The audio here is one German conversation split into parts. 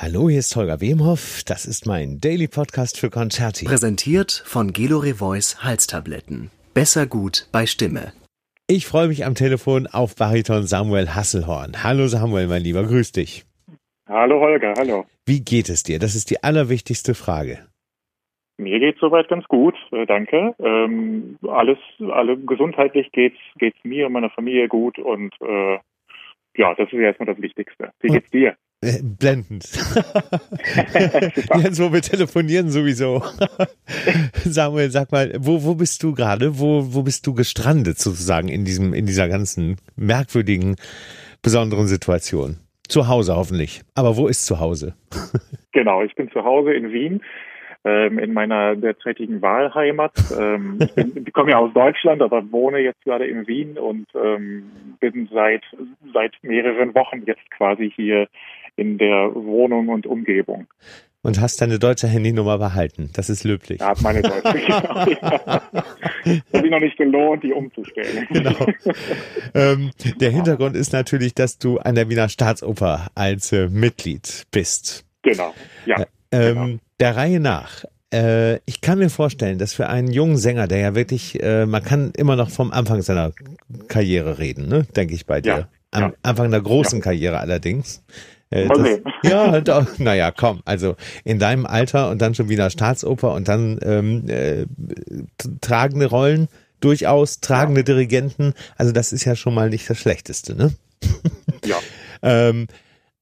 Hallo, hier ist Holger Wemhoff. Das ist mein Daily Podcast für Concerti. Präsentiert von Gelore Voice Halstabletten. Besser gut bei Stimme. Ich freue mich am Telefon auf Bariton Samuel Hasselhorn. Hallo Samuel, mein Lieber, grüß dich. Hallo Holger, hallo. Wie geht es dir? Das ist die allerwichtigste Frage. Mir geht soweit ganz gut, äh, danke. Ähm, alles, alle gesundheitlich geht's geht's mir und meiner Familie gut und äh, ja, das ist erstmal das Wichtigste. Wie geht's dir? Äh, blendend. Jetzt, wo wir telefonieren sowieso. Samuel, sag mal, wo, wo bist du gerade? Wo, wo bist du gestrandet sozusagen in diesem, in dieser ganzen merkwürdigen, besonderen Situation? Zu Hause hoffentlich. Aber wo ist zu Hause? genau, ich bin zu Hause in Wien ähm, in meiner derzeitigen Wahlheimat. Ähm, ich, bin, ich komme ja aus Deutschland, aber wohne jetzt gerade in Wien und ähm, bin seit seit mehreren Wochen jetzt quasi hier in der Wohnung und Umgebung. Und hast deine deutsche Handynummer behalten. Das ist löblich. Ja, meine deutsche. Genau. Hat sich noch nicht gelohnt, die umzustellen. Genau. ähm, der Hintergrund ist natürlich, dass du an der Wiener Staatsoper als äh, Mitglied bist. Genau, ja. Äh, ähm, genau. Der Reihe nach. Äh, ich kann mir vorstellen, dass für einen jungen Sänger, der ja wirklich, äh, man kann immer noch vom Anfang seiner Karriere reden, ne? denke ich bei dir. Ja, Am ja. Anfang der großen Ja. Karriere allerdings. Äh, Mal das, ja, doch, naja, komm, also in deinem Alter und dann schon Wiener Staatsoper und dann ähm, äh, tragende Rollen, durchaus tragende Dirigenten, also das ist ja schon mal nicht das Schlechteste, ne? Ja. Ähm,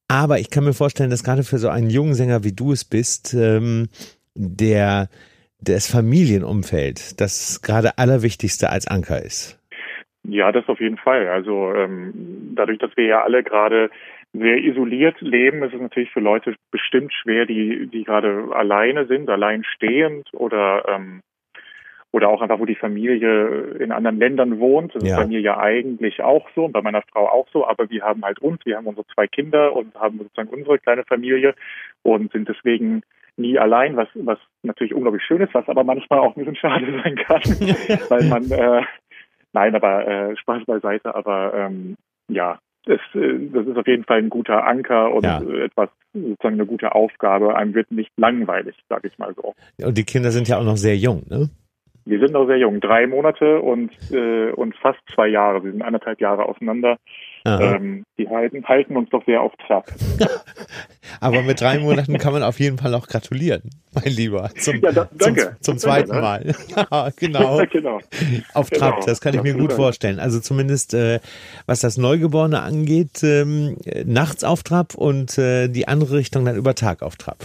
aber ich kann mir vorstellen, dass gerade für so einen jungen Sänger wie du es bist, ähm, der das Familienumfeld das gerade allerwichtigste als Anker ist. Ja, das auf jeden Fall. Also ähm, dadurch, dass wir ja alle gerade sehr isoliert leben, ist es natürlich für Leute bestimmt schwer, die die gerade alleine sind, allein stehend oder ähm, oder auch einfach, wo die Familie in anderen Ländern wohnt. Das Ja. ist bei mir ja eigentlich auch so und bei meiner Frau auch so, aber wir haben halt uns, wir haben unsere zwei Kinder und haben sozusagen unsere kleine Familie und sind deswegen nie allein, was was natürlich unglaublich schön ist, was aber manchmal auch ein bisschen schade sein kann, weil man äh, Nein, aber äh, Spaß beiseite, aber ähm, ja, es, äh, das ist auf jeden Fall ein guter Anker und Ja. etwas, sozusagen eine gute Aufgabe. Einem wird nicht langweilig, sag ich mal so. Und die Kinder sind ja auch noch sehr jung, ne? Wir sind noch sehr jung, drei Monate und, äh, und fast zwei Jahre. Wir sind anderthalb Jahre auseinander. Ähm, die halten, halten uns doch sehr auf Trab. Aber mit drei Monaten kann man auf jeden Fall auch gratulieren, mein Lieber. Zum, Ja, da- danke. Zum, zum zweiten ne? Mal. Ja, genau. genau. Auf Genau. Trab, das kann ich mir gut vorstellen. Also zumindest äh, was das Neugeborene angeht, ähm, äh, nachts auf Trab und äh, die andere Richtung dann über Tag auf Trab.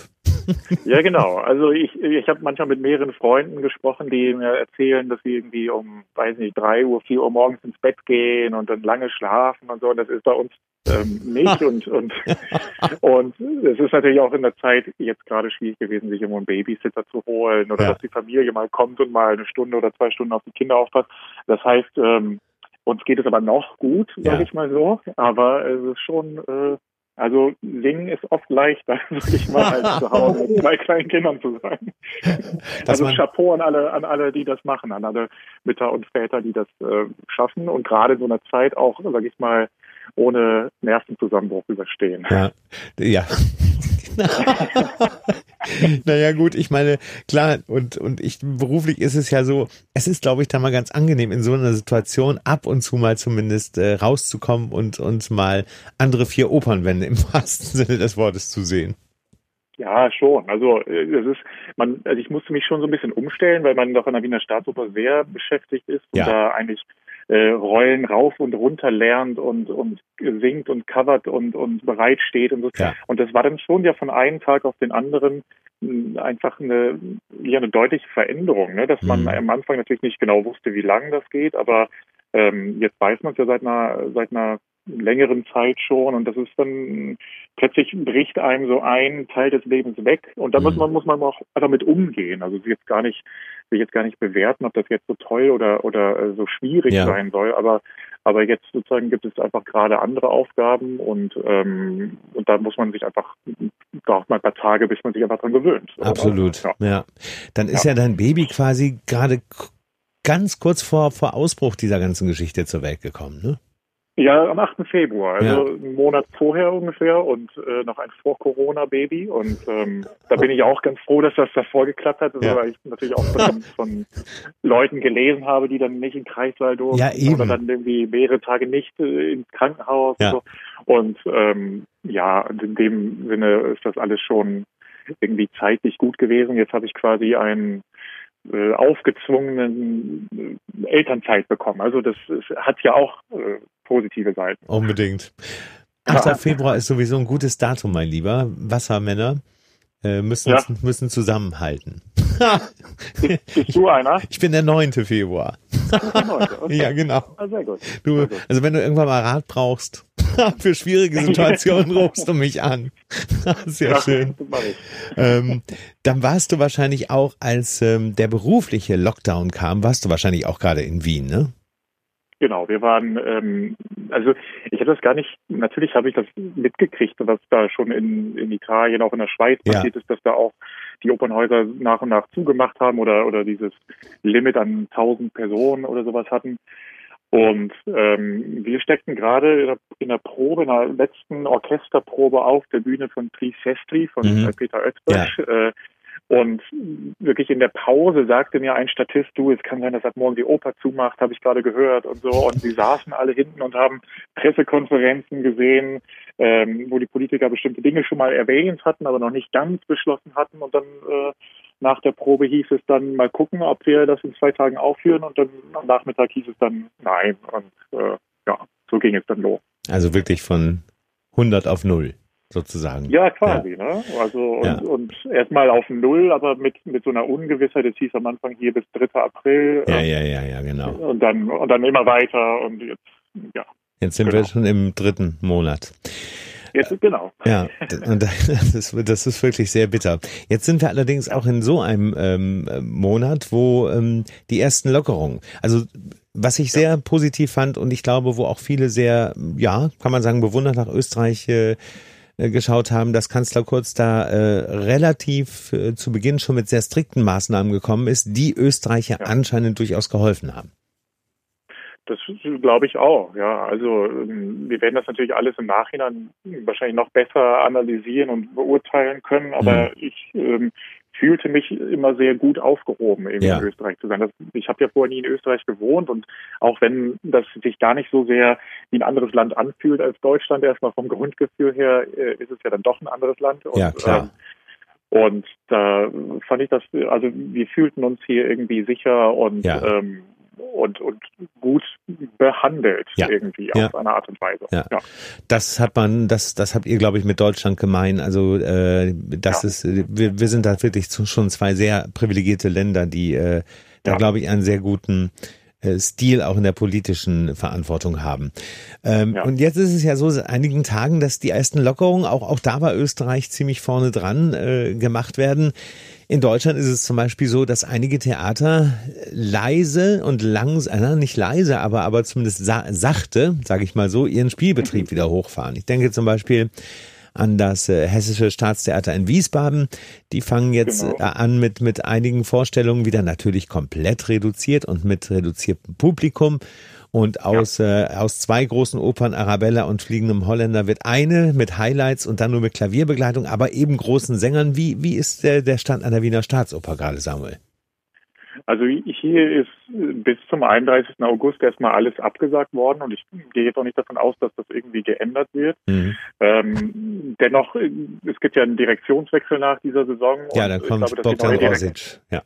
Ja, genau. Also ich, ich habe manchmal mit mehreren Freunden gesprochen, die mir erzählen, dass sie irgendwie um, weiß nicht, drei Uhr, vier Uhr morgens ins Bett gehen und dann lange schlafen und so. Und das ist bei uns ähm, nicht. und und und es ist natürlich auch in der Zeit jetzt gerade schwierig gewesen, sich irgendwo einen Babysitter zu holen oder Ja. dass die Familie mal kommt und mal eine Stunde oder zwei Stunden auf die Kinder aufpasst. Das heißt, ähm, uns geht es aber noch gut, sag Ja. ich mal so. Aber es ist schon äh, also singen ist oft leichter, sag ich mal, als zu Hause mit zwei kleinen Kindern zu sein. Also Chapeau an alle, an alle, die das machen, an alle Mütter und Väter, die das äh, schaffen und gerade in so einer Zeit auch, sag ich mal, ohne Nervenzusammenbruch überstehen. Ja. Ja. naja, gut, ich meine, klar, und, und ich, beruflich ist es ja so, es ist, glaube ich, da mal ganz angenehm, in so einer Situation ab und zu mal zumindest äh, rauszukommen und, und mal andere vier Opernwände im wahrsten Sinne des Wortes zu sehen. Ja, schon. Also äh, es ist, man, also ich musste mich schon so ein bisschen umstellen, weil man doch an der Wiener Staatsoper sehr beschäftigt ist Ja. und da eigentlich äh, Rollen rauf und runter lernt und und singt und covert und und bereit steht und so. Ja. Und das war dann schon ja von einem Tag auf den anderen mh, einfach eine ja eine deutliche Veränderung, ne? dass man Mhm. am Anfang natürlich nicht genau wusste, wie lang das geht, aber ähm, jetzt weiß man es ja seit einer seit einer längeren Zeit schon und das ist dann plötzlich bricht einem so ein Teil des Lebens weg und da muss Mhm. man muss man auch einfach mit umgehen. Also ist jetzt gar nicht will jetzt gar nicht bewerten, ob das jetzt so toll oder oder äh, so schwierig Ja. sein soll, aber aber jetzt sozusagen gibt es einfach gerade andere Aufgaben und ähm, und da muss man sich einfach braucht man ein paar Tage, bis man sich einfach dran gewöhnt. Absolut, Ja. ja. Dann ist ja. dein Baby quasi gerade ganz kurz vor, vor Ausbruch dieser ganzen Geschichte zur Welt gekommen, ne? Ja, am 8. Februar, also ja. einen Monat vorher ungefähr und äh, noch ein Vor-Corona-Baby. Und ähm, da bin ich auch ganz froh, dass das davor geklappt hat, ja. weil ich natürlich auch von, von, Leuten gelesen habe, die dann nicht in Kreissaal durften ja, oder dann irgendwie mehrere Tage nicht äh, ins Krankenhaus ja. und so. Und ähm, ja, in dem Sinne ist das alles schon irgendwie zeitlich gut gewesen. Jetzt habe ich quasi ein äh, aufgezwungenen äh, Elternzeit bekommen. Also das, das hat ja auch äh, positive Seiten. Unbedingt. 8. Ja. Februar ist sowieso ein gutes Datum, mein Lieber. Wassermänner äh, müssen, ja. müssen zusammenhalten. bist, bist, du einer? Ich bin der 9. Februar. Okay. ja, genau. Ah, sehr gut. Du, sehr gut. Also wenn du irgendwann mal Rat brauchst für schwierige Situationen, rufst du mich an. Sehr ja, schön. Ähm, dann warst du wahrscheinlich auch, als ähm, der berufliche Lockdown kam, warst du wahrscheinlich auch gerade in Wien, ne? Genau, wir waren, ähm, also ich habe das gar nicht, natürlich habe ich das mitgekriegt, was da schon in, in Italien, auch in der Schweiz ja. passiert ist, dass da auch die Opernhäuser nach und nach zugemacht haben oder, oder dieses Limit an 1000 Personen oder sowas hatten. Und ähm, wir steckten gerade in der Probe, in der letzten Orchesterprobe auf der Bühne von Trisestri von mhm. Peter Oetzberg. Ja. Äh, und wirklich in der Pause sagte mir ein Statist, du, es kann sein, dass ab morgen die Oper zumacht, habe ich gerade gehört und so. Und sie saßen alle hinten und haben Pressekonferenzen gesehen, ähm, wo die Politiker bestimmte Dinge schon mal erwähnt hatten, aber noch nicht ganz beschlossen hatten. Und dann äh, nach der Probe hieß es dann mal gucken, ob wir das in zwei Tagen aufführen. Und dann am Nachmittag hieß es dann nein. Und äh, ja, so ging es dann los. Also wirklich von 100 auf 0 sozusagen. Ja, quasi, ja. ne? Also und, ja. und erstmal auf Null, aber mit mit so einer Ungewissheit, es hieß am Anfang hier bis 3. April. Ja, ähm, ja, ja, ja, genau. Und dann und dann immer weiter und jetzt, ja. Jetzt sind genau. wir schon im dritten Monat. Jetzt, genau. Ja, das ist, das ist wirklich sehr bitter. Jetzt sind wir allerdings auch in so einem ähm, Monat, wo ähm, die ersten Lockerungen, also was ich sehr positiv fand und ich glaube, wo auch viele sehr, ja, kann man sagen, bewundert nach Österreich äh, äh, geschaut haben, dass Kanzler Kurz da äh, relativ äh, zu Beginn schon mit sehr strikten Maßnahmen gekommen ist, die Österreicher ja. anscheinend durchaus geholfen haben. Das glaube ich auch, ja. Also ähm, wir werden das natürlich alles im Nachhinein wahrscheinlich noch besser analysieren und beurteilen können, aber mhm. ich ähm, fühlte mich immer sehr gut aufgehoben, eben ja. in Österreich zu sein. Das, ich habe ja vorher nie in Österreich gewohnt und auch wenn das sich gar nicht so sehr wie ein anderes Land anfühlt als Deutschland, erstmal vom Grundgefühl her, äh, ist es ja dann doch ein anderes Land. Und, ja, klar. Ähm, und da fand ich das, also wir fühlten uns hier irgendwie sicher und ja. ähm, und, und gut behandelt ja. irgendwie ja. auf eine Art und Weise. Ja. ja. Das hat man, das, das habt ihr, glaube ich, mit Deutschland gemein. Also äh, das ist, wir, wir sind da wirklich schon zwei sehr privilegierte Länder, die äh, da, glaube ich, einen sehr guten Stil auch in der politischen Verantwortung haben. Ähm, ja. Und jetzt ist es ja so seit einigen Tagen, dass die ersten Lockerungen, auch, auch da war Österreich ziemlich vorne dran, äh, gemacht werden. In Deutschland ist es zum Beispiel so, dass einige Theater leise und langsam, äh, nicht leise, aber, aber zumindest sa sachte, sage ich mal so, ihren Spielbetrieb mhm. wieder hochfahren. Ich denke zum Beispiel an das äh, Hessische Staatstheater in Wiesbaden. Die fangen jetzt genau. äh, an mit, mit einigen Vorstellungen wieder natürlich komplett reduziert und mit reduziertem Publikum. Und aus, ja. äh, aus zwei großen Opern, Arabella und Fliegendem Holländer, wird eine mit Highlights und dann nur mit Klavierbegleitung, aber eben großen Sängern. Wie, wie ist der, der Stand an der Wiener Staatsoper gerade, Samuel? Also hier ist bis zum 31. August erstmal alles abgesagt worden und ich gehe jetzt auch nicht davon aus, dass das irgendwie geändert wird. Mhm. Ähm, dennoch, es gibt ja einen Direktionswechsel nach dieser Saison. Ja, dann kommt glaube, Bogdan Rosic. Ja.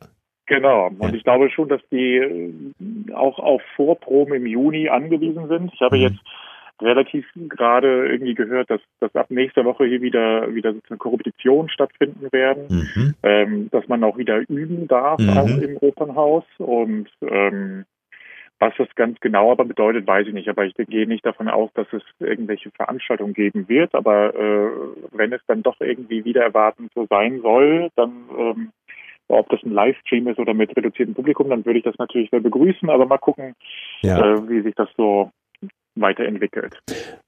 Genau. Und ja. ich glaube schon, dass die auch auf Vorproben im Juni angewiesen sind. Ich habe mhm. jetzt relativ gerade irgendwie gehört, dass, dass ab nächster Woche hier wieder wieder sozusagen Korruption stattfinden werden, mhm. ähm, dass man auch wieder üben darf mhm. auch im Opernhaus und ähm, was das ganz genau aber bedeutet, weiß ich nicht. Aber ich gehe nicht davon aus, dass es irgendwelche Veranstaltungen geben wird. Aber äh, wenn es dann doch irgendwie wieder erwartend so sein soll, dann ähm, ob das ein Livestream ist oder mit reduziertem Publikum, dann würde ich das natürlich sehr begrüßen. Aber mal gucken, ja. äh, wie sich das so weiterentwickelt.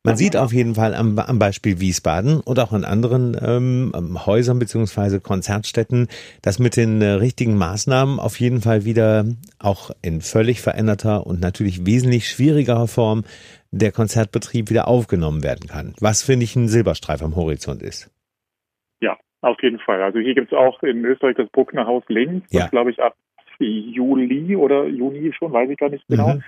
Man sieht auf jeden Fall am, am Beispiel Wiesbaden und auch an anderen ähm, Häusern beziehungsweise Konzertstätten, dass mit den äh, richtigen Maßnahmen auf jeden Fall wieder auch in völlig veränderter und natürlich wesentlich schwierigerer Form der Konzertbetrieb wieder aufgenommen werden kann. Was finde ich ein Silberstreif am Horizont ist. Ja, auf jeden Fall. Also hier gibt es auch in Österreich das Bruckner Haus links, ja. das glaube ich ab Juli oder Juni schon, weiß ich gar nicht genau. Mhm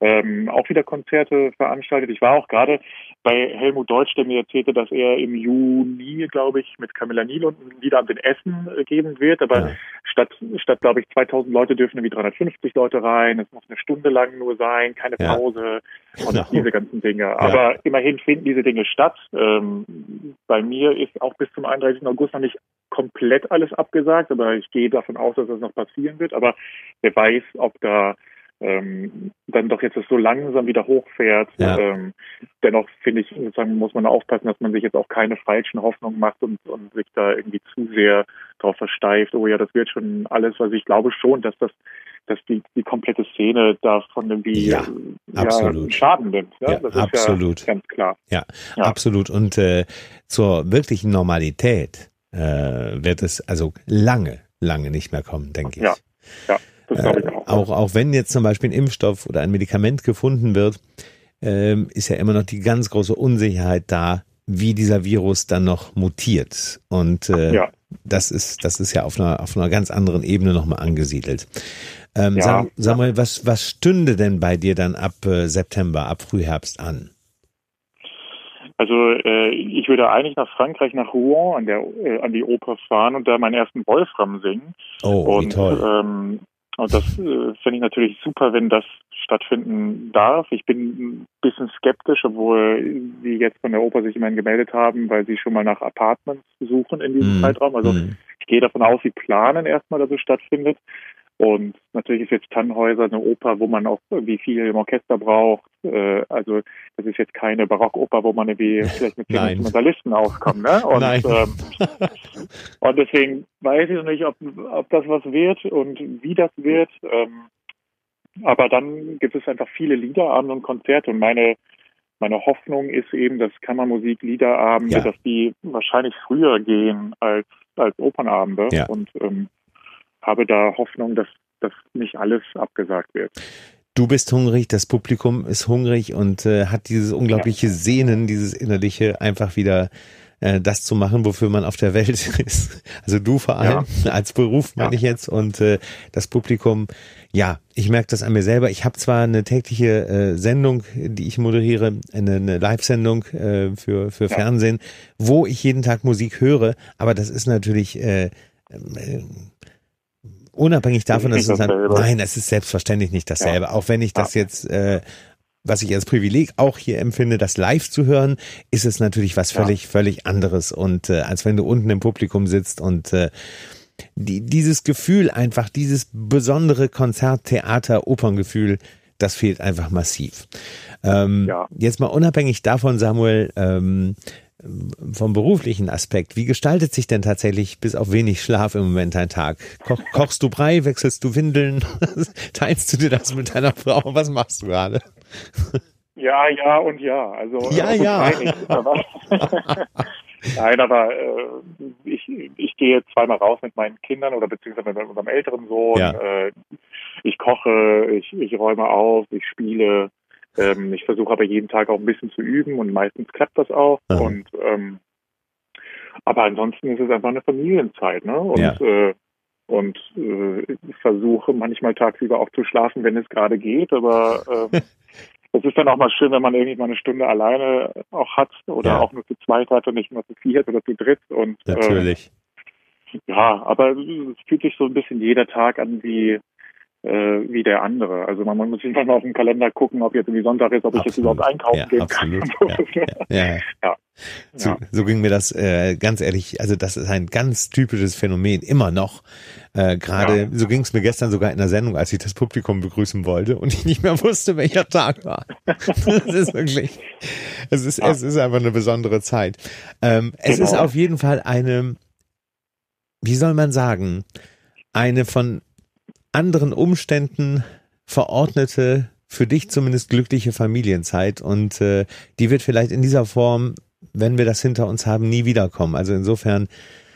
ähm, auch wieder Konzerte veranstaltet. Ich war auch gerade bei Helmut Deutsch, der mir erzählte, dass er im Juni, glaube ich, mit Camilla Niel wieder an den Essen äh, geben wird. Aber ja. statt, statt glaube ich, 2000 Leute dürfen irgendwie 350 Leute rein. Es muss eine Stunde lang nur sein, keine ja. Pause und genau. diese ganzen Dinge. Ja. Aber immerhin finden diese Dinge statt. Ähm, bei mir ist auch bis zum 31. August noch nicht komplett alles abgesagt, aber ich gehe davon aus, dass das noch passieren wird. Aber wer weiß, ob da ähm, dann doch jetzt so langsam wieder hochfährt. Ja. Ähm, dennoch finde ich, sozusagen muss man aufpassen, dass man sich jetzt auch keine falschen Hoffnungen macht und, und sich da irgendwie zu sehr darauf versteift. Oh ja, das wird schon alles, was ich glaube schon, dass das dass die, die komplette Szene davon irgendwie ja, ja, Schaden nimmt. Ja? das absolut. ist ja ganz klar. Ja, ja. absolut. Und äh, zur wirklichen Normalität äh, wird es also lange, lange nicht mehr kommen, denke ich. Ja, ja. Äh, auch. auch. wenn jetzt zum Beispiel ein Impfstoff oder ein Medikament gefunden wird, ähm, ist ja immer noch die ganz große Unsicherheit da, wie dieser Virus dann noch mutiert. Und äh, ja. das ist das ist ja auf einer auf einer ganz anderen Ebene nochmal angesiedelt. Ähm, ja, sag, sag mal, was was stünde denn bei dir dann ab äh, September, ab Frühherbst an? Also äh, ich würde eigentlich nach Frankreich, nach Rouen an der äh, an die Oper fahren und da meinen ersten Wolfram singen. Oh, und, wie toll. Ähm, und das äh, finde ich natürlich super, wenn das stattfinden darf. Ich bin ein bisschen skeptisch, obwohl sie jetzt von der Oper sich immerhin gemeldet haben, weil sie schon mal nach Apartments suchen in diesem mm. Zeitraum. Also mm. ich gehe davon aus, sie planen erstmal, dass es stattfindet. Und natürlich ist jetzt Tannhäuser eine Oper, wo man auch irgendwie viel im Orchester braucht. Äh, also das ist jetzt keine Barockoper, wo man irgendwie vielleicht mit zehn Instrumentalisten auskommt. Ne? Und, Nein. Ähm, und deswegen weiß ich noch nicht, ob, ob das was wird und wie das wird. Ähm, aber dann gibt es einfach viele Liederabende und Konzerte und meine meine Hoffnung ist eben, dass Kammermusik Liederabende, ja. dass die wahrscheinlich früher gehen als als Opernabende ja. und ähm, habe da Hoffnung, dass das nicht alles abgesagt wird. Du bist hungrig, das Publikum ist hungrig und äh, hat dieses unglaubliche ja. Sehnen, dieses innerliche einfach wieder äh, das zu machen, wofür man auf der Welt ist. Also du vor allem ja. als Beruf meine ja. ich jetzt und äh, das Publikum. Ja, ich merke das an mir selber. Ich habe zwar eine tägliche äh, Sendung, die ich moderiere, eine, eine Live-Sendung äh, für für Fernsehen, wo ich jeden Tag Musik höre, aber das ist natürlich äh, äh, unabhängig davon, dass es dann, nein, es ist selbstverständlich nicht dasselbe. Ja. Auch wenn ich das jetzt, äh, was ich als Privileg auch hier empfinde, das live zu hören, ist es natürlich was völlig, ja. völlig anderes. Und äh, als wenn du unten im Publikum sitzt und äh, die, dieses Gefühl einfach, dieses besondere Konzert, Theater, Operngefühl, das fehlt einfach massiv. Ähm, ja. Jetzt mal unabhängig davon, Samuel, ähm, vom beruflichen Aspekt, wie gestaltet sich denn tatsächlich bis auf wenig Schlaf im Moment dein Tag? Koch, kochst du Brei, wechselst du Windeln, teilst du dir das mit deiner Frau? Was machst du gerade? Ja, ja und ja. Also ja, also ja. Nein, aber äh, ich, ich gehe zweimal raus mit meinen Kindern oder beziehungsweise mit unserem älteren Sohn. Ja. Äh, ich koche, ich, ich räume auf, ich spiele. Ähm, ich versuche aber jeden Tag auch ein bisschen zu üben und meistens klappt das auch. Aha. Und ähm, aber ansonsten ist es einfach eine Familienzeit, ne? Und ja. äh, und äh, ich versuche manchmal tagsüber auch zu schlafen, wenn es gerade geht, aber äh, es ist dann auch mal schön, wenn man irgendwie mal eine Stunde alleine auch hat oder ja. auch nur zu zweit hat und nicht nur zu viert oder zu dritt. Und natürlich. Äh, ja, aber es fühlt sich so ein bisschen jeder Tag an wie äh, wie der andere. Also man, man muss einfach mal auf den Kalender gucken, ob jetzt irgendwie Sonntag ist, ob absolut. ich jetzt überhaupt einkaufen ja, gehen absolut. kann. Ja, ja, ja. So, so, ging mir das äh, ganz ehrlich, also das ist ein ganz typisches Phänomen, immer noch. Äh, Gerade, so ging es mir gestern sogar in der Sendung, als ich das Publikum begrüßen wollte und ich nicht mehr wusste, welcher Tag war. das ist wirklich, es ist, es ist einfach eine besondere Zeit. Ähm, es genau. ist auf jeden Fall eine, wie soll man sagen, eine von anderen Umständen verordnete, für dich zumindest glückliche Familienzeit und äh, die wird vielleicht in dieser Form, wenn wir das hinter uns haben, nie wiederkommen. Also insofern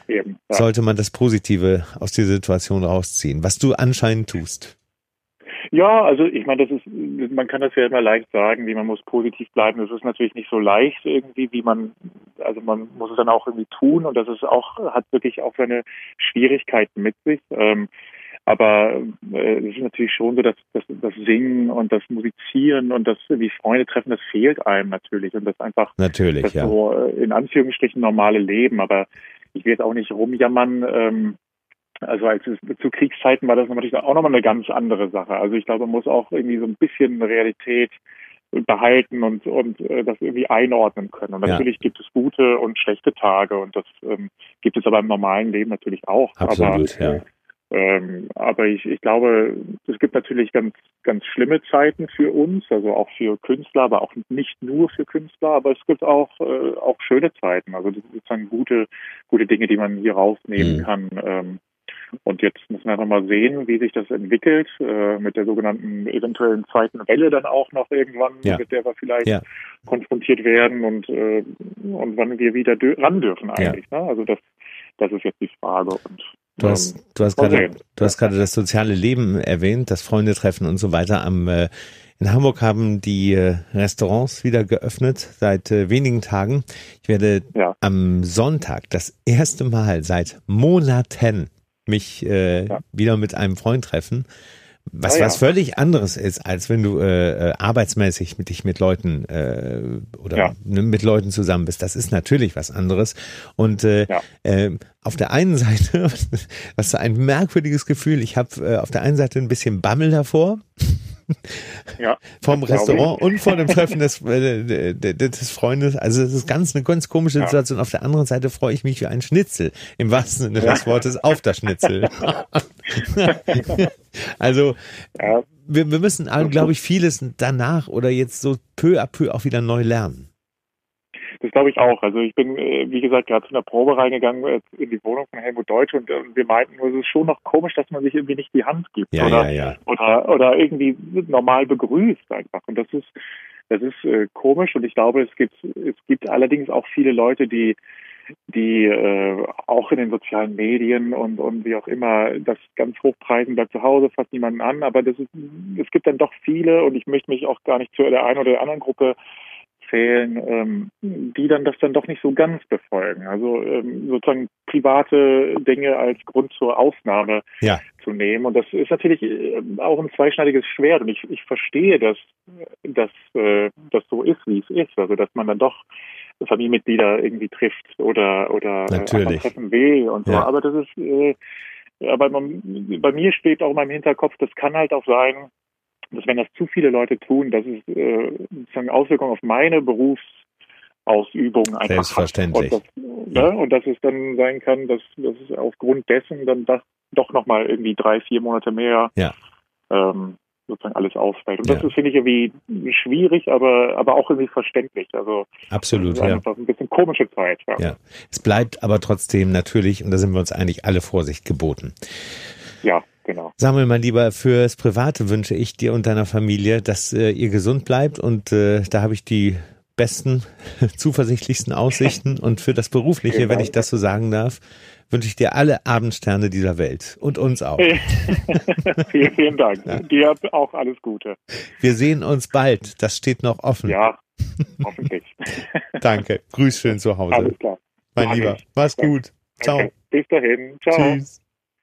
Eben, ja. sollte man das Positive aus dieser Situation rausziehen, was du anscheinend tust. Ja, also ich meine, das ist, man kann das ja immer leicht sagen, wie man muss positiv bleiben. Das ist natürlich nicht so leicht irgendwie, wie man, also man muss es dann auch irgendwie tun und das ist auch, hat wirklich auch seine Schwierigkeiten mit sich. Ähm, aber äh, es ist natürlich schon so, dass, dass das Singen und das Musizieren und das wie Freunde treffen, das fehlt einem natürlich und das einfach natürlich, das ja. so äh, in Anführungsstrichen normale Leben. Aber ich will jetzt auch nicht rumjammern. Ähm, also als es, zu Kriegszeiten war das natürlich auch nochmal eine ganz andere Sache. Also ich glaube, man muss auch irgendwie so ein bisschen Realität behalten und und äh, das irgendwie einordnen können. Und Ja. natürlich gibt es gute und schlechte Tage und das ähm, gibt es aber im normalen Leben natürlich auch. Absolut, aber, ja. Ähm, aber ich, ich glaube, es gibt natürlich ganz, ganz schlimme Zeiten für uns, also auch für Künstler, aber auch nicht nur für Künstler, aber es gibt auch, äh, auch schöne Zeiten, also das sind sozusagen gute, gute Dinge, die man hier rausnehmen Mhm. kann. Ähm, und jetzt müssen wir einfach mal sehen, wie sich das entwickelt, äh, mit der sogenannten eventuellen zweiten Welle dann auch noch irgendwann, Ja. mit der wir vielleicht Ja. konfrontiert werden und, äh, und wann wir wieder dö- ran dürfen eigentlich. Ne? Also das, das ist jetzt die Frage. Und Du hast, ähm, du hast gerade, du hast gerade das soziale Leben erwähnt, das Freundetreffen und so weiter. Am äh, in Hamburg haben die äh, Restaurants wieder geöffnet seit äh, wenigen Tagen. Ich werde Ja. am Sonntag das erste Mal seit Monaten mich äh, Ja. wieder mit einem Freund treffen. Was, Ah, ja. was völlig anderes ist, als wenn du äh, äh, arbeitsmäßig mit dich mit Leuten äh, oder Ja. ne, mit Leuten zusammen bist. Das ist natürlich was anderes. Und äh, Ja. äh, auf der einen Seite, was so ein merkwürdiges Gefühl, ich habe äh, auf der einen Seite ein bisschen Bammel davor, Ja, vom das Restaurant und vor dem Treffen des, äh, des, des Freundes. Also es ist ganz eine ganz komische Ja. Situation. Auf der anderen Seite freue ich mich wie ein Schnitzel, im wahrsten Sinne des Wortes, auf das Schnitzel. also Ja, wir, wir müssen, glaube ich, vieles danach oder jetzt so peu à peu auch wieder neu lernen. Das glaube ich auch. Also ich bin, äh, wie gesagt, gerade zu einer Probe reingegangen äh, in die Wohnung von Helmut Deutsch und äh, wir meinten, nur, es ist schon noch komisch, dass man sich irgendwie nicht die Hand gibt Ja, oder, ja, ja. oder oder irgendwie normal begrüßt einfach. Und das ist das ist äh, komisch und ich glaube, es gibt es gibt allerdings auch viele Leute, die die äh, auch in den sozialen Medien und und wie auch immer das ganz hochpreisen, da zu Hause fasst niemanden an, aber das ist es gibt dann doch viele und ich möchte mich auch gar nicht zu der einen oder der anderen Gruppe zählen, ähm, die dann das dann doch nicht so ganz befolgen. Also ähm, sozusagen private Dinge als Grund zur Ausnahme Ja. zu nehmen. Und das ist natürlich äh, auch ein zweischneidiges Schwert. Und ich, ich verstehe, dass, dass äh, das so ist, wie es ist. Also dass man dann doch Familienmitglieder irgendwie trifft oder oder Natürlich. treffen will und so. Ja. Aber das ist äh, aber man, bei mir schwebt auch in meinem Hinterkopf, das kann halt auch sein, dass wenn das zu viele Leute tun, dass es äh, sozusagen Auswirkungen auf meine Berufsausübung einfach Selbstverständlich. hat. Und, das, ne? und dass es dann sein kann, dass, dass es aufgrund dessen dann das doch nochmal irgendwie drei, vier Monate mehr Ja. ähm, sozusagen alles ausfällt. Und Ja. das ist, finde ich, irgendwie schwierig, aber, aber auch irgendwie verständlich. Also Absolut, das ist ja. einfach ein bisschen komische Zeit. Ja. Ja. Es bleibt aber trotzdem natürlich, und da sind wir uns eigentlich alle Vorsicht geboten. ja, genau. Samuel, mein Lieber, fürs Private wünsche ich dir und deiner Familie, dass äh, ihr gesund bleibt und äh, da habe ich die besten, zuversichtlichsten Aussichten und für das Berufliche, Vielen wenn ich das so sagen darf, wünsche ich dir alle Abendsterne dieser Welt und uns auch. vielen, vielen Dank. Dir auch alles Gute. Wir sehen uns bald, das steht noch offen. Ja, hoffentlich. Danke, grüß schön zu Hause. Alles klar. Mein Lieber, mach's gut. Ciao. Okay. Bis dahin. Ciao. Tschüss.